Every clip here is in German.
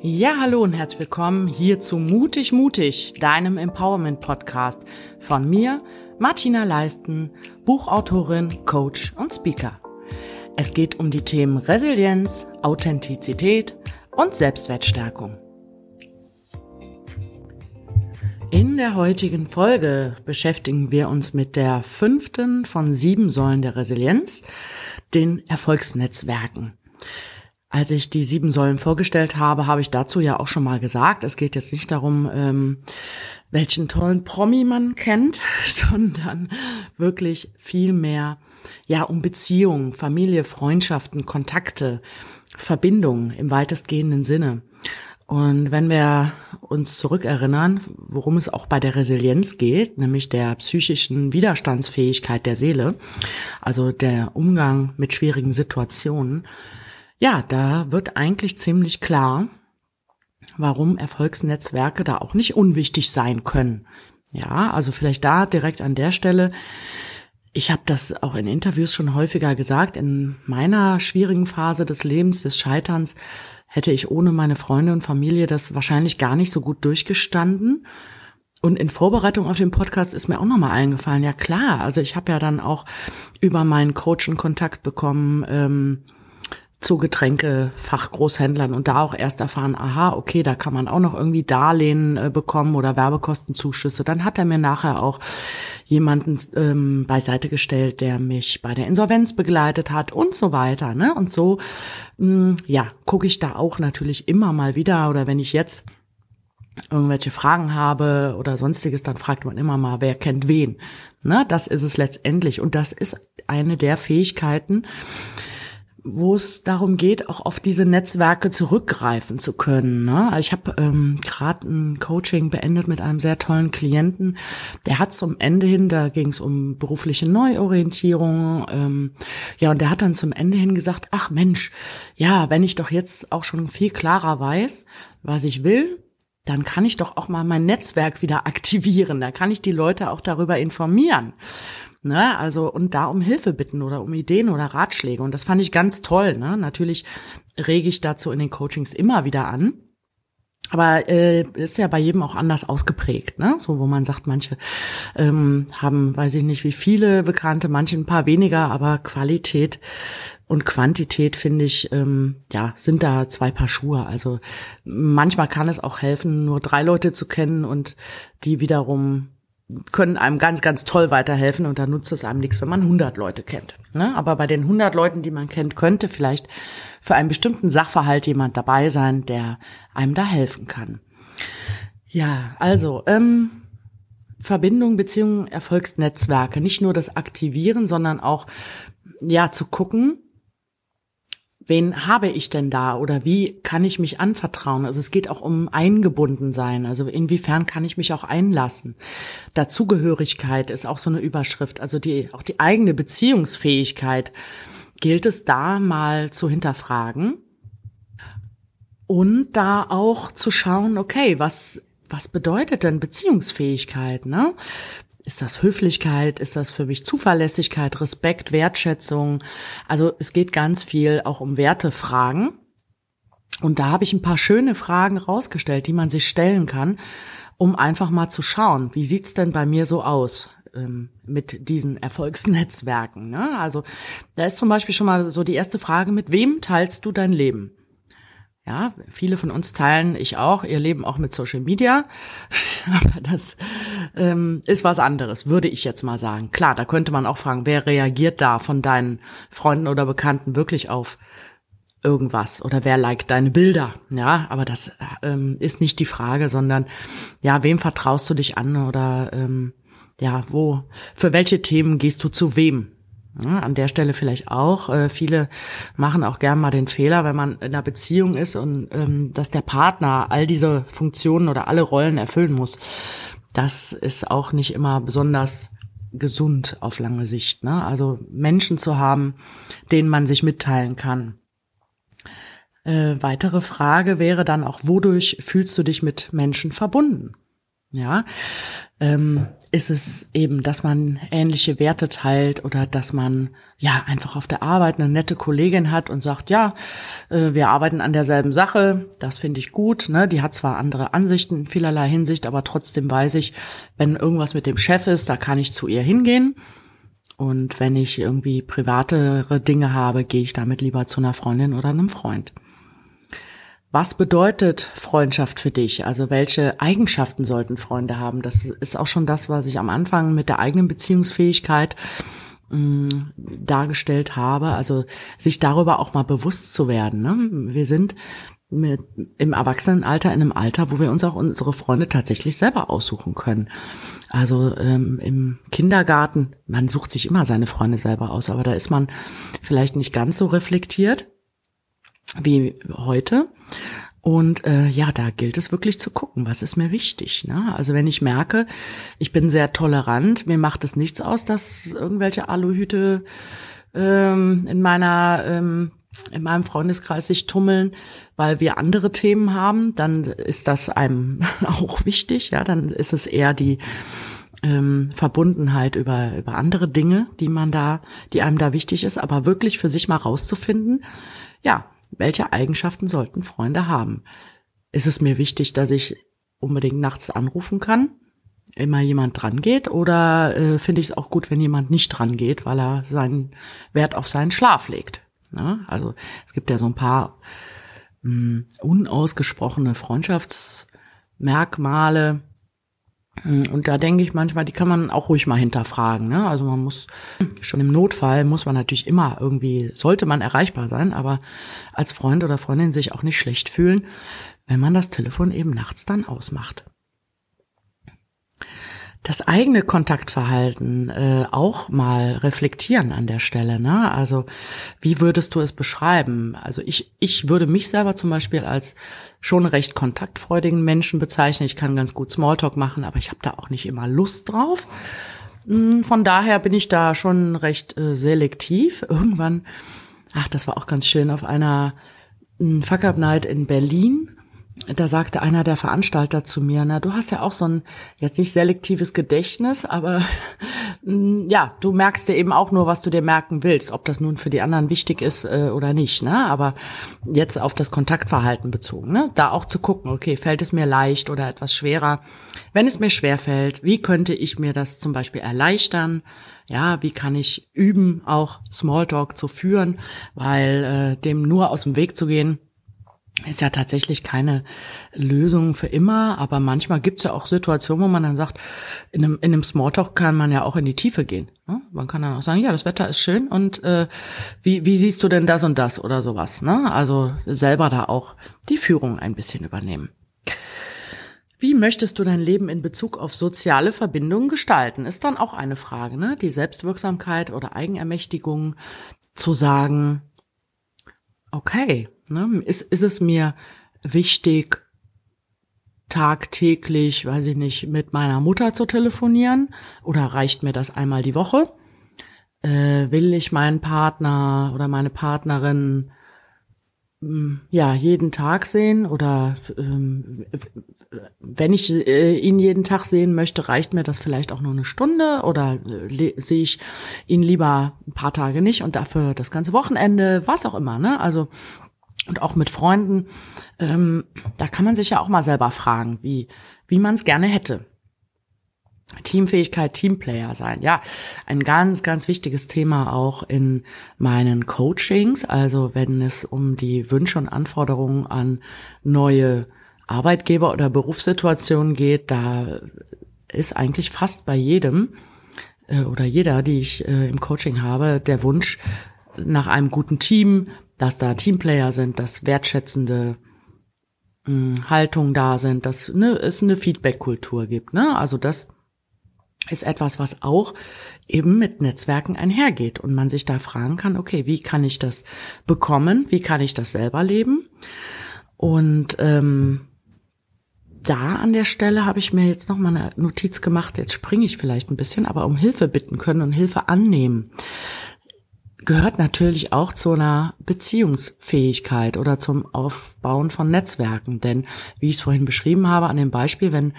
Ja, hallo und herzlich willkommen hier zu Mutig Mutig, deinem Empowerment Podcast von mir, Martina Leisten, Buchautorin, Coach und Speaker. Es geht um die Themen Resilienz, Authentizität und Selbstwertstärkung. In der heutigen Folge beschäftigen wir uns mit der fünften von sieben Säulen der Resilienz, den Erfolgsnetzwerken. Als ich die sieben Säulen vorgestellt habe, habe ich dazu ja auch schon mal gesagt, es geht jetzt nicht darum, ähm, welchen tollen Promi man kennt, sondern wirklich viel mehr, ja, um Beziehungen, Familie, Freundschaften, Kontakte, Verbindungen im weitestgehenden Sinne. Und wenn wir uns zurückerinnern, worum es auch bei der Resilienz geht, nämlich der psychischen Widerstandsfähigkeit der Seele, also der Umgang mit schwierigen Situationen, ja, da wird eigentlich ziemlich klar, warum Erfolgsnetzwerke da auch nicht unwichtig sein können. Ja, also vielleicht da direkt an der Stelle. Ich habe das auch in Interviews schon häufiger gesagt. In meiner schwierigen Phase des Lebens, des Scheiterns, hätte ich ohne meine Freunde und Familie das wahrscheinlich gar nicht so gut durchgestanden. Und in Vorbereitung auf den Podcast ist mir auch nochmal eingefallen, ja klar, also ich habe ja dann auch über meinen Coach einen Kontakt bekommen, ähm, zu Getränkefachgroßhändlern und da auch erst erfahren, aha, okay, da kann man auch noch irgendwie Darlehen äh, bekommen oder Werbekostenzuschüsse. Dann hat er mir nachher auch jemanden ähm, beiseite gestellt, der mich bei der Insolvenz begleitet hat und so weiter. Ne? Und so, mh, mm, ja, gucke ich da auch natürlich immer mal wieder oder wenn ich jetzt irgendwelche Fragen habe oder sonstiges, dann fragt man immer mal, wer kennt wen. Ne, das ist es letztendlich. Und das ist eine der Fähigkeiten, wo es darum geht, auch auf diese Netzwerke zurückgreifen zu können. Ne? Ich habe ähm, gerade ein Coaching beendet mit einem sehr tollen Klienten. Der hat zum Ende hin, da ging es um berufliche Neuorientierung, ähm, ja, und der hat dann zum Ende hin gesagt, ach Mensch, ja, wenn ich doch jetzt auch schon viel klarer weiß, was ich will, dann kann ich doch auch mal mein Netzwerk wieder aktivieren. Da kann ich die Leute auch darüber informieren. Ne? Also und da um Hilfe bitten oder um Ideen oder Ratschläge. Und das fand ich ganz toll. Ne? Natürlich rege ich dazu in den Coachings immer wieder an. Aber äh, ist ja bei jedem auch anders ausgeprägt, ne? So, wo man sagt, manche ähm, haben, weiß ich nicht, wie viele Bekannte, manche ein paar weniger, aber Qualität und Quantität, finde ich, ähm, ja, sind da zwei Paar Schuhe. Also manchmal kann es auch helfen, nur drei Leute zu kennen und die wiederum können einem ganz, ganz toll weiterhelfen und da nutzt es einem nichts, wenn man 100 Leute kennt. Ne? Aber bei den 100 Leuten, die man kennt, könnte vielleicht für einen bestimmten Sachverhalt jemand dabei sein, der einem da helfen kann. Ja, also ähm, Verbindung, Beziehungen, Erfolgsnetzwerke, nicht nur das Aktivieren, sondern auch ja zu gucken, wen habe ich denn da oder wie kann ich mich anvertrauen? Also es geht auch um eingebunden sein. Also inwiefern kann ich mich auch einlassen? Dazugehörigkeit ist auch so eine Überschrift. Also die, auch die eigene Beziehungsfähigkeit gilt es da mal zu hinterfragen und da auch zu schauen, okay, was was bedeutet denn Beziehungsfähigkeit? Ne? Ist das Höflichkeit? Ist das für mich Zuverlässigkeit, Respekt, Wertschätzung? Also es geht ganz viel auch um Wertefragen. Und da habe ich ein paar schöne Fragen rausgestellt, die man sich stellen kann, um einfach mal zu schauen, wie sieht's denn bei mir so aus? ähm, mit diesen Erfolgsnetzwerken. Ne? Also da ist zum Beispiel schon mal so die erste Frage, mit wem teilst du dein Leben? Ja, viele von uns teilen, ich auch, ihr Leben auch mit Social Media. Aber das ähm, ist was anderes, würde ich jetzt mal sagen. Klar, da könnte man auch fragen, wer reagiert da von deinen Freunden oder Bekannten wirklich auf irgendwas oder wer liked deine Bilder? Ja, aber das ähm, ist nicht die Frage, sondern ja, wem vertraust du dich an oder ähm, ja, wo, für welche Themen gehst du zu wem? Ja, an der Stelle vielleicht auch. Äh, viele machen auch gern mal den Fehler, wenn man in einer Beziehung ist und ähm, dass der Partner all diese Funktionen oder alle Rollen erfüllen muss. Das ist auch nicht immer besonders gesund auf lange Sicht. Ne? Also Menschen zu haben, denen man sich mitteilen kann. Äh, weitere Frage wäre dann auch, wodurch fühlst du dich mit Menschen verbunden? Ja, ähm, ist es eben, dass man ähnliche Werte teilt oder dass man ja einfach auf der Arbeit eine nette Kollegin hat und sagt, ja, äh, wir arbeiten an derselben Sache, das finde ich gut. Ne? Die hat zwar andere Ansichten in vielerlei Hinsicht, aber trotzdem weiß ich, wenn irgendwas mit dem Chef ist, da kann ich zu ihr hingehen. Und wenn ich irgendwie privatere Dinge habe, gehe ich damit lieber zu einer Freundin oder einem Freund. Was bedeutet Freundschaft für dich? Also welche Eigenschaften sollten Freunde haben? Das ist auch schon das, was ich am Anfang mit der eigenen Beziehungsfähigkeit mh, dargestellt habe. Also sich darüber auch mal bewusst zu werden. Ne? Wir sind mit, im Erwachsenenalter in einem Alter, wo wir uns auch unsere Freunde tatsächlich selber aussuchen können. Also ähm, im Kindergarten, man sucht sich immer seine Freunde selber aus, aber da ist man vielleicht nicht ganz so reflektiert wie heute. Und äh, ja, da gilt es wirklich zu gucken, was ist mir wichtig. Ne? Also wenn ich merke, ich bin sehr tolerant, mir macht es nichts aus, dass irgendwelche Aluhüte ähm, in meiner ähm, in meinem Freundeskreis sich tummeln, weil wir andere Themen haben, dann ist das einem auch wichtig. Ja, dann ist es eher die ähm, Verbundenheit über über andere Dinge, die man da, die einem da wichtig ist, aber wirklich für sich mal rauszufinden. Ja, welche Eigenschaften sollten Freunde haben? Ist es mir wichtig, dass ich unbedingt nachts anrufen kann? Immer jemand dran geht oder äh, finde ich es auch gut, wenn jemand nicht dran geht, weil er seinen Wert auf seinen Schlaf legt? Ne? Also es gibt ja so ein paar mh, hm, unausgesprochene Freundschaftsmerkmale, und da denke ich manchmal, die kann man auch ruhig mal hinterfragen. Ne? Also man muss schon im Notfall muss man natürlich immer irgendwie, sollte man erreichbar sein, aber als Freund oder Freundin sich auch nicht schlecht fühlen, wenn man das Telefon eben nachts dann ausmacht das eigene Kontaktverhalten äh, auch mal reflektieren an der Stelle. Ne? Also wie würdest du es beschreiben? Also ich, ich würde mich selber zum Beispiel als schon recht kontaktfreudigen Menschen bezeichnen. Ich kann ganz gut Smalltalk machen, aber ich habe da auch nicht immer Lust drauf. Hm, von daher bin ich da schon recht äh, selektiv. Irgendwann, ach, das war auch ganz schön, auf einer hm, Fuck Up Night in Berlin da sagte einer der Veranstalter zu mir, na, du hast ja auch so ein jetzt nicht selektives Gedächtnis, aber ja, du merkst dir eben auch nur, was du dir merken willst, ob das nun für die anderen wichtig ist äh, oder nicht, ne? Aber jetzt auf das Kontaktverhalten bezogen, ne? Da auch zu gucken, okay, fällt es mir leicht oder etwas schwerer? Wenn es mir schwer fällt, wie könnte ich mir das zum Beispiel erleichtern? Ja, wie kann ich üben, auch Smalltalk zu führen, weil äh, dem nur aus dem Weg zu gehen, ist ja tatsächlich keine Lösung für immer, aber manchmal gibt es ja auch Situationen, wo man dann sagt, in einem, in einem Smalltalk kann man ja auch in die Tiefe gehen. Ne? Man kann dann auch sagen, ja, das Wetter ist schön und äh, wie, wie siehst du denn das und das oder sowas. Ne? Also selber da auch die Führung ein bisschen übernehmen. Wie möchtest du dein Leben in Bezug auf soziale Verbindungen gestalten? Ist dann auch eine Frage, ne? Die Selbstwirksamkeit oder Eigenermächtigung zu sagen, okay, Ne? Ist, ist es mir wichtig, tagtäglich, weiß ich nicht, mit meiner Mutter zu telefonieren? Oder reicht mir das einmal die Woche? Äh, will ich meinen Partner oder meine Partnerin hm, ja jeden Tag sehen oder ähm, wenn ich äh, ihn jeden Tag sehen möchte, reicht mir das vielleicht auch nur eine Stunde oder äh, sehe ich ihn lieber ein paar Tage nicht und dafür das ganze Wochenende, was auch immer. Ne? Also und auch mit Freunden, ähm, da kann man sich ja auch mal selber fragen, wie, wie man es gerne hätte. Teamfähigkeit, Teamplayer sein. Ja, ein ganz, ganz wichtiges Thema auch in meinen Coachings. Also wenn es um die Wünsche und Anforderungen an neue Arbeitgeber oder Berufssituationen geht, da ist eigentlich fast bei jedem äh, oder jeder, die ich äh, im Coaching habe, der Wunsch nach einem guten Team, dass da Teamplayer sind, dass wertschätzende mh, hm, Haltung da sind, dass ne, es eine Feedback-Kultur gibt. Ne? Also das ist etwas, was auch eben mit Netzwerken einhergeht und man sich da fragen kann, okay, wie kann ich das bekommen? Wie kann ich das selber leben? Und ähm, da an der Stelle habe ich mir jetzt noch mal eine Notiz gemacht. Jetzt springe ich vielleicht ein bisschen, aber um Hilfe bitten können und Hilfe annehmen gehört natürlich auch zu einer Beziehungsfähigkeit oder zum Aufbauen von Netzwerken. Denn wie ich es vorhin beschrieben habe, an dem Beispiel, wenn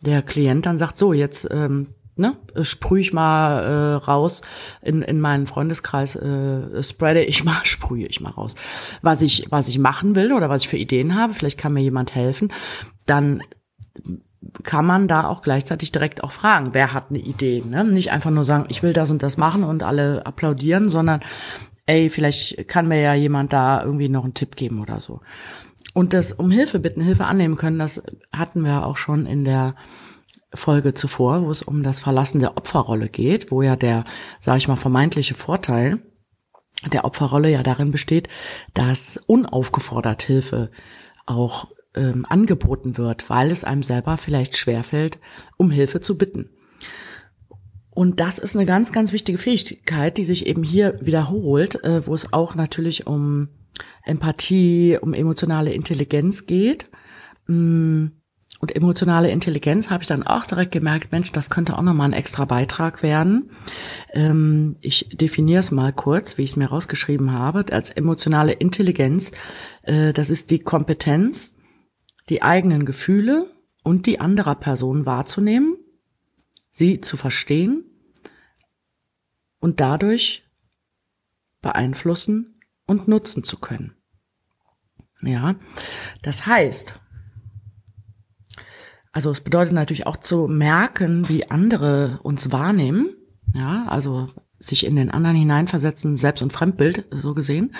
der Klient dann sagt, so, jetzt ähm, ne, sprühe ich mal äh, raus in, in meinen Freundeskreis, äh, spreade ich mal, sprühe ich mal raus, was ich, was ich machen will oder was ich für Ideen habe, vielleicht kann mir jemand helfen, dann kann man da auch gleichzeitig direkt auch fragen, wer hat eine Idee. Ne? Nicht einfach nur sagen, ich will das und das machen und alle applaudieren, sondern ey, vielleicht kann mir ja jemand da irgendwie noch einen Tipp geben oder so. Und das um Hilfe bitten, Hilfe annehmen können, das hatten wir auch schon in der Folge zuvor, wo es um das Verlassen der Opferrolle geht, wo ja der, sage ich mal, vermeintliche Vorteil der Opferrolle ja darin besteht, dass unaufgefordert Hilfe auch ähm, angeboten wird, weil es einem selber vielleicht schwerfällt, um Hilfe zu bitten. Und das ist eine ganz, ganz wichtige Fähigkeit, die sich eben hier wiederholt, äh, wo es auch natürlich um Empathie, um emotionale Intelligenz geht. Mm, und emotionale Intelligenz habe ich dann auch direkt gemerkt, Mensch, das könnte auch nochmal ein extra Beitrag werden. Ähm, ich definiere es mal kurz, wie ich es mir rausgeschrieben habe. Als emotionale Intelligenz, äh, das ist die Kompetenz, die eigenen Gefühle und die anderer Person wahrzunehmen, sie zu verstehen und dadurch beeinflussen und nutzen zu können. Ja, das heißt, also es bedeutet natürlich auch zu merken, wie andere uns wahrnehmen. Ja, also sich in den anderen hineinversetzen, Selbst- und Fremdbild so gesehen.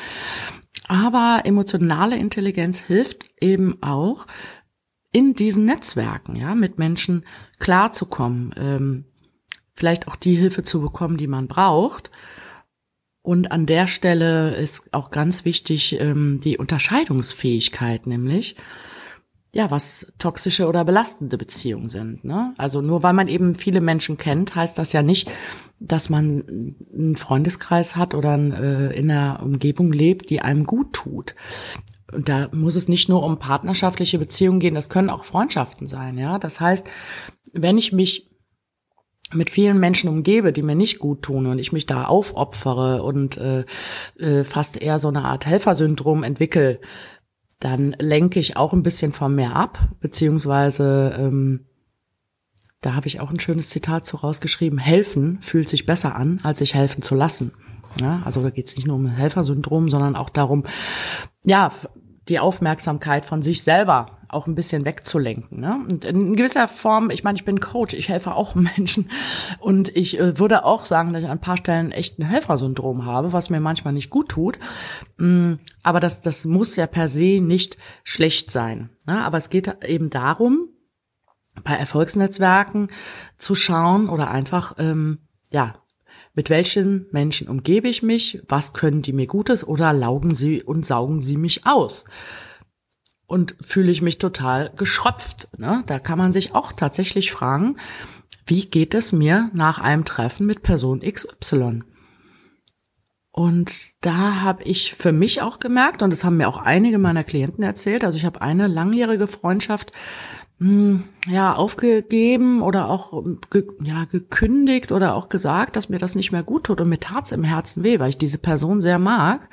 Aber emotionale Intelligenz hilft eben auch, in diesen Netzwerken, ja, mit Menschen klarzukommen, ähm, vielleicht auch die Hilfe zu bekommen, die man braucht. Und an der Stelle ist auch ganz wichtig ähm, die Unterscheidungsfähigkeit, nämlich ja, was toxische oder belastende Beziehungen sind. Ne? Also nur weil man eben viele Menschen kennt, heißt das ja nicht, dass man einen Freundeskreis hat oder äh, in einer Umgebung lebt, die einem gut tut. Und da muss es nicht nur um partnerschaftliche Beziehungen gehen, das können auch Freundschaften sein, ja. Das heißt, wenn ich mich mit vielen Menschen umgebe, die mir nicht gut tun und ich mich da aufopfere und äh, äh, fast eher so eine Art Helfersyndrom entwickle, dann lenke ich auch ein bisschen von mir ab, beziehungsweise ähm, da habe ich auch ein schönes Zitat zu rausgeschrieben, helfen fühlt sich besser an, als sich helfen zu lassen. Ja, also da geht es nicht nur um Helfersyndrom, sondern auch darum, ja, die Aufmerksamkeit von sich selber auch ein bisschen wegzulenken. Ne? Und in gewisser Form, ich meine, ich bin Coach, ich helfe auch Menschen und ich äh, würde auch sagen, dass ich an ein paar Stellen echt ein Helfersyndrom habe, was mir manchmal nicht gut tut. Mm, aber das, das muss ja per se nicht schlecht sein. Ne? Aber es geht eben darum, bei Erfolgsnetzwerken zu schauen oder einfach, ähm, ja, mit welchen Menschen umgebe ich mich? Was können die mir Gutes oder laugen sie und saugen sie mich aus? Und fühle ich mich total geschröpft. Ne? Da kann man sich auch tatsächlich fragen, wie geht es mir nach einem Treffen mit Person XY? Und da habe ich für mich auch gemerkt, und das haben mir auch einige meiner Klienten erzählt, also ich habe eine langjährige Freundschaft ja, aufgegeben oder auch ge, ja, gekündigt oder auch gesagt, dass mir das nicht mehr gut tut und mir tat's im Herzen weh, weil ich diese Person sehr mag.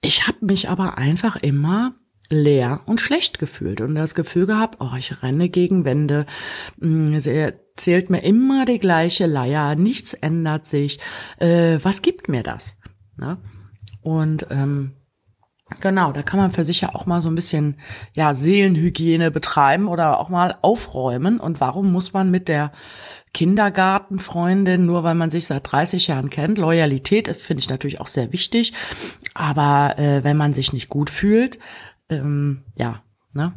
Ich habe mich aber einfach immer leer und schlecht gefühlt und das Gefühl gehabt, oh, ich renne gegen Wände. Hm, sie erzählt mir immer die gleiche Leier, nichts ändert sich. Äh, was gibt mir das? Ne? Und ähm, Genau, da kann man für sich ja auch mal so ein bisschen ja Seelenhygiene betreiben oder auch mal aufräumen. Und warum muss man mit der Kindergartenfreundin, nur weil man sich seit 30 Jahren kennt, Loyalität finde ich natürlich auch sehr wichtig. Aber äh, wenn man sich nicht gut fühlt, ähm, ja, ne,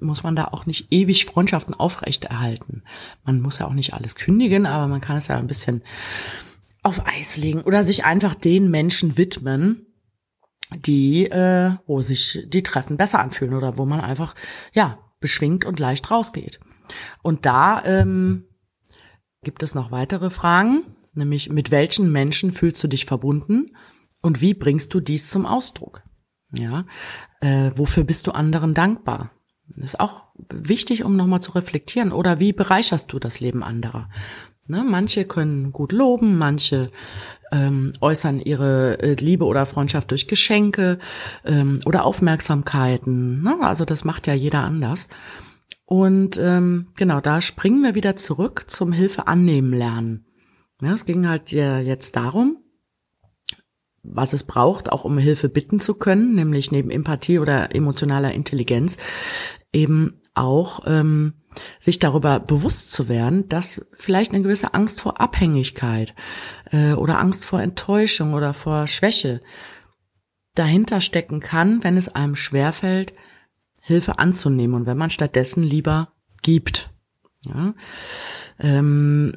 muss man da auch nicht ewig Freundschaften aufrechterhalten. Man muss ja auch nicht alles kündigen, aber man kann es ja ein bisschen auf Eis legen oder sich einfach den Menschen widmen, die, äh, wo sich die Treffen besser anfühlen oder wo man einfach, ja, beschwingt und leicht rausgeht. Und da ähm, gibt es noch weitere Fragen, nämlich mit welchen Menschen fühlst du dich verbunden und wie bringst du dies zum Ausdruck? Ja, äh, wofür bist du anderen dankbar? Das ist auch wichtig, um nochmal zu reflektieren. Oder wie bereicherst du das Leben anderer? Ne, manche können gut loben, manche ähm, äußern ihre äh, Liebe oder Freundschaft durch Geschenke ähm, oder Aufmerksamkeiten. Ne? Also das macht ja jeder anders. Und ähm, genau, da springen wir wieder zurück zum Hilfe annehmen lernen. Ja, es ging halt ja jetzt darum, was es braucht, auch um Hilfe bitten zu können, nämlich neben Empathie oder emotionaler Intelligenz eben auch ähm, sich darüber bewusst zu werden, dass vielleicht eine gewisse Angst vor Abhängigkeit äh, oder Angst vor Enttäuschung oder vor Schwäche dahinter stecken kann, wenn es einem schwerfällt, Hilfe anzunehmen und wenn man stattdessen lieber gibt. Ja? Ähm,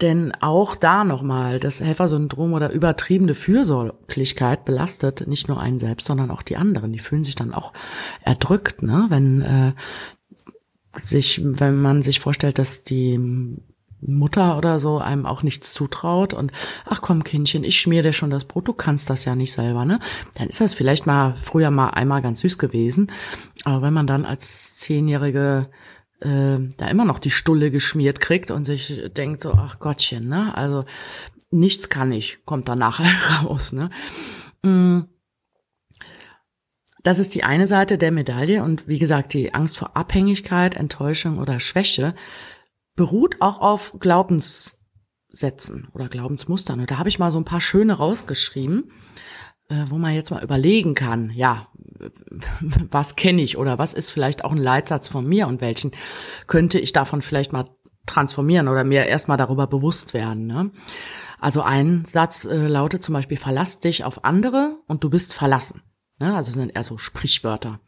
denn auch da nochmal, das Helfersyndrom oder übertriebene Fürsorglichkeit belastet nicht nur einen selbst, sondern auch die anderen. Die fühlen sich dann auch erdrückt, ne? wenn äh, sich, wenn man sich vorstellt, dass die Mutter oder so einem auch nichts zutraut und ach komm Kindchen, ich schmier dir schon das Brot, du kannst das ja nicht selber, ne? Dann ist das vielleicht mal früher mal einmal ganz süß gewesen, aber wenn man dann als zehnjährige äh, da immer noch die Stulle geschmiert kriegt und sich denkt so, ach Gottchen, ne? Also nichts kann ich, kommt dann nachher raus, ne? Mm. Das ist die eine Seite der Medaille und wie gesagt, die Angst vor Abhängigkeit, Enttäuschung oder Schwäche beruht auch auf Glaubenssätzen oder Glaubensmustern. Und da habe ich mal so ein paar schöne rausgeschrieben, äh, wo man jetzt mal überlegen kann, ja, was kenne ich oder was ist vielleicht auch ein Leitsatz von mir und welchen könnte ich davon vielleicht mal transformieren oder mir erstmal darüber bewusst werden. Ne? Also ein Satz äh, lautet zum Beispiel, verlass dich auf andere und du bist verlassen. Ne? Also sind eher so Sprichwörter.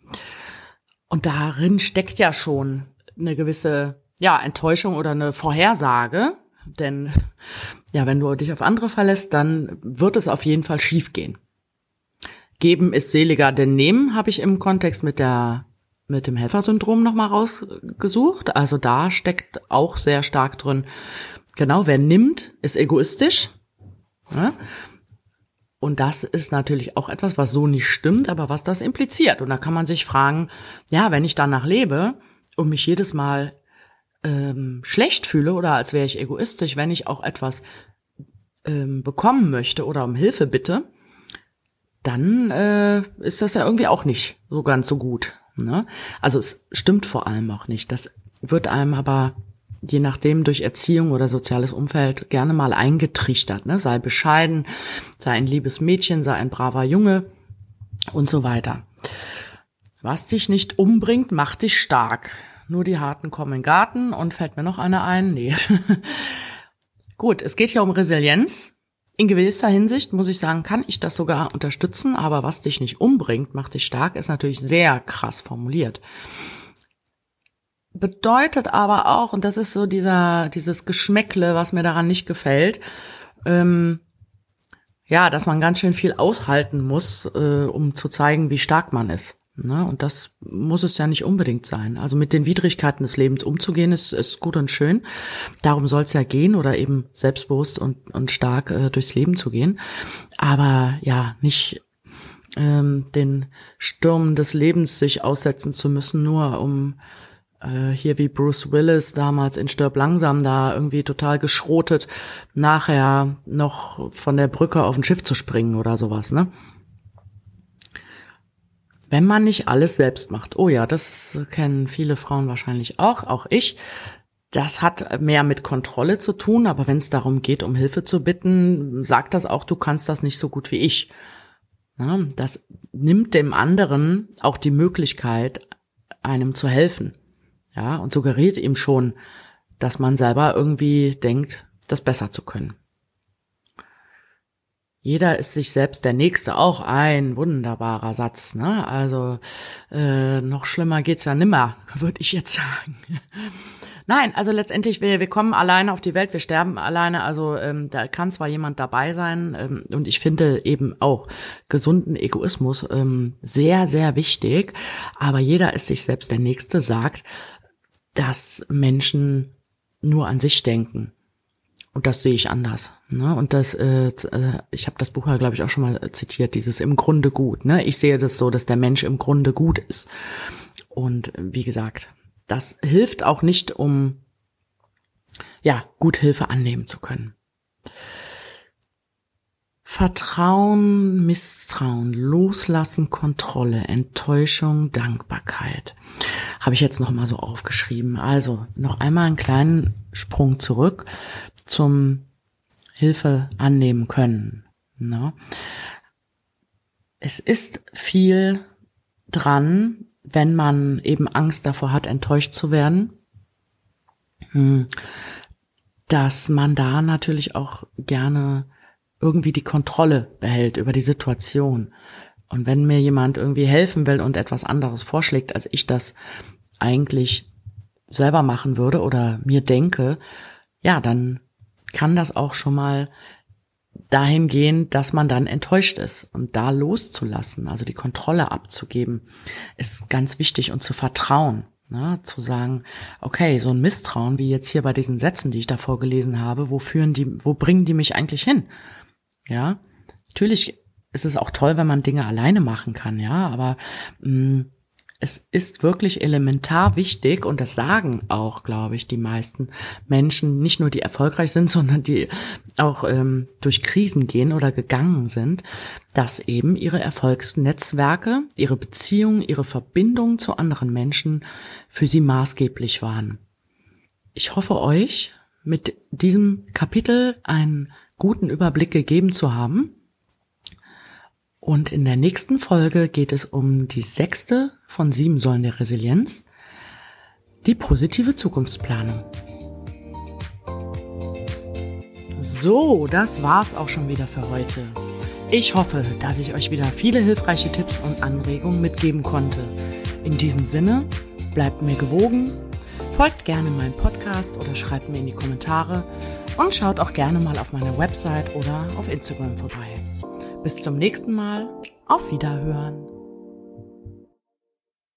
Und darin steckt ja schon eine gewisse ja, Enttäuschung oder eine Vorhersage. Denn ja, wenn du dich auf andere verlässt, dann wird es auf jeden Fall schiefgehen. Geben ist seliger denn nehmen, habe ich im Kontext mit der mit dem Helfersyndrom nochmal rausgesucht. Also da steckt auch sehr stark drin. Genau, wer nimmt, ist egoistisch. Ja? Und das ist natürlich auch etwas, was so nicht stimmt, aber was das impliziert. Und da kann man sich fragen, ja, wenn ich danach lebe und mich jedes Mal ähm, schlecht fühle oder als wäre ich egoistisch, wenn ich auch etwas ähm, bekommen möchte oder um Hilfe bitte, dann äh, ist das ja irgendwie auch nicht so ganz so gut. Ne? Also es stimmt vor allem auch nicht. Das wird einem aber je nachdem durch Erziehung oder soziales Umfeld gerne mal eingetrichtert. Ne? Sei bescheiden, sei ein liebes Mädchen, sei ein braver Junge und so weiter. Was dich nicht umbringt, macht dich stark. Nur die Harten kommen in den Garten und fällt mir noch einer ein? Nee. Gut, es geht hier um Resilienz. In gewisser Hinsicht muss ich sagen, kann ich das sogar unterstützen, aber was dich nicht umbringt, macht dich stark, ist natürlich sehr krass formuliert. Bedeutet aber auch, und das ist so dieser, dieses Geschmäckle, was mir daran nicht gefällt, ähm, ja, dass man ganz schön viel aushalten muss, äh, um zu zeigen, wie stark man ist. Ne? Und das muss es ja nicht unbedingt sein. Also mit den Widrigkeiten des Lebens umzugehen, ist, ist gut und schön. Darum soll es ja gehen oder eben selbstbewusst und, und stark äh, durchs Leben zu gehen. Aber ja, nicht ähm, den Stürmen des Lebens sich aussetzen zu müssen, nur um äh, hier wie Bruce Willis damals in Stirb langsam da irgendwie total geschrotet, nachher noch von der Brücke auf ein Schiff zu springen oder sowas, ne? Wenn man nicht alles selbst macht. Oh ja, das kennen viele Frauen wahrscheinlich auch, auch ich. Das hat mehr mit Kontrolle zu tun, aber wenn es darum geht, um Hilfe zu bitten, sagt das auch, du kannst das nicht so gut wie ich. Das nimmt dem anderen auch die Möglichkeit, einem zu helfen. Ja, und suggeriert ihm schon, dass man selber irgendwie denkt, das besser zu können. Jeder ist sich selbst der Nächste, auch ein wunderbarer Satz. Ne? Also äh, noch schlimmer geht's ja nimmer, würde ich jetzt sagen. Nein, also letztendlich, wir, wir kommen alleine auf die Welt, wir sterben alleine. Also ähm, da kann zwar jemand dabei sein ähm, und ich finde eben auch gesunden Egoismus ähm, sehr, sehr wichtig. Aber jeder ist sich selbst der Nächste, sagt, dass Menschen nur an sich denken. Und das sehe ich anders. Ne? Und das, äh, äh ich habe das Buch ja, glaube ich, auch schon mal zitiert, dieses im Grunde gut. Ne? Ich sehe das so, dass der Mensch im Grunde gut ist. Und wie gesagt, das hilft auch nicht, um ja gut Hilfe annehmen zu können. Vertrauen, Misstrauen, Loslassen, Kontrolle, Enttäuschung, Dankbarkeit. Habe ich jetzt noch mal so aufgeschrieben. Also noch einmal einen kleinen Sprung zurück zum Hilfe annehmen können. Ne? Es ist viel dran, wenn man eben Angst davor hat, enttäuscht zu werden, hm, dass man da natürlich auch gerne irgendwie die Kontrolle behält über die Situation. Und wenn mir jemand irgendwie helfen will und etwas anderes vorschlägt, als ich das eigentlich selber machen würde oder mir denke, ja, dann kann das auch schon mal dahin gehen, dass man dann enttäuscht ist und da loszulassen, also die Kontrolle abzugeben, ist ganz wichtig und zu vertrauen. Ne, zu sagen, okay, so ein Misstrauen wie jetzt hier bei diesen Sätzen, die ich da vorgelesen habe, wo führen die, wo bringen die mich eigentlich hin? Ja, natürlich ist es auch toll, wenn man Dinge alleine machen kann, ja, aber mh, mm, es ist wirklich elementar wichtig und das sagen auch, glaube ich, die meisten Menschen, nicht nur die erfolgreich sind, sondern die auch ähm, durch Krisen gehen oder gegangen sind, dass eben ihre Erfolgsnetzwerke, ihre Beziehungen, ihre Verbindungen zu anderen Menschen für sie maßgeblich waren. Ich hoffe euch mit diesem Kapitel einen guten Überblick gegeben zu haben. Und in der nächsten Folge geht es um die sechste von sieben Säulen der Resilienz, die positive Zukunftsplanung. So, das war's auch schon wieder für heute. Ich hoffe, dass ich euch wieder viele hilfreiche Tipps und Anregungen mitgeben konnte. In diesem Sinne, bleibt mir gewogen, folgt gerne meinem Podcast oder schreibt mir in die Kommentare, und schaut auch gerne mal auf meiner Website oder auf Instagram vorbei. Bis zum nächsten Mal. Auf Wiederhören.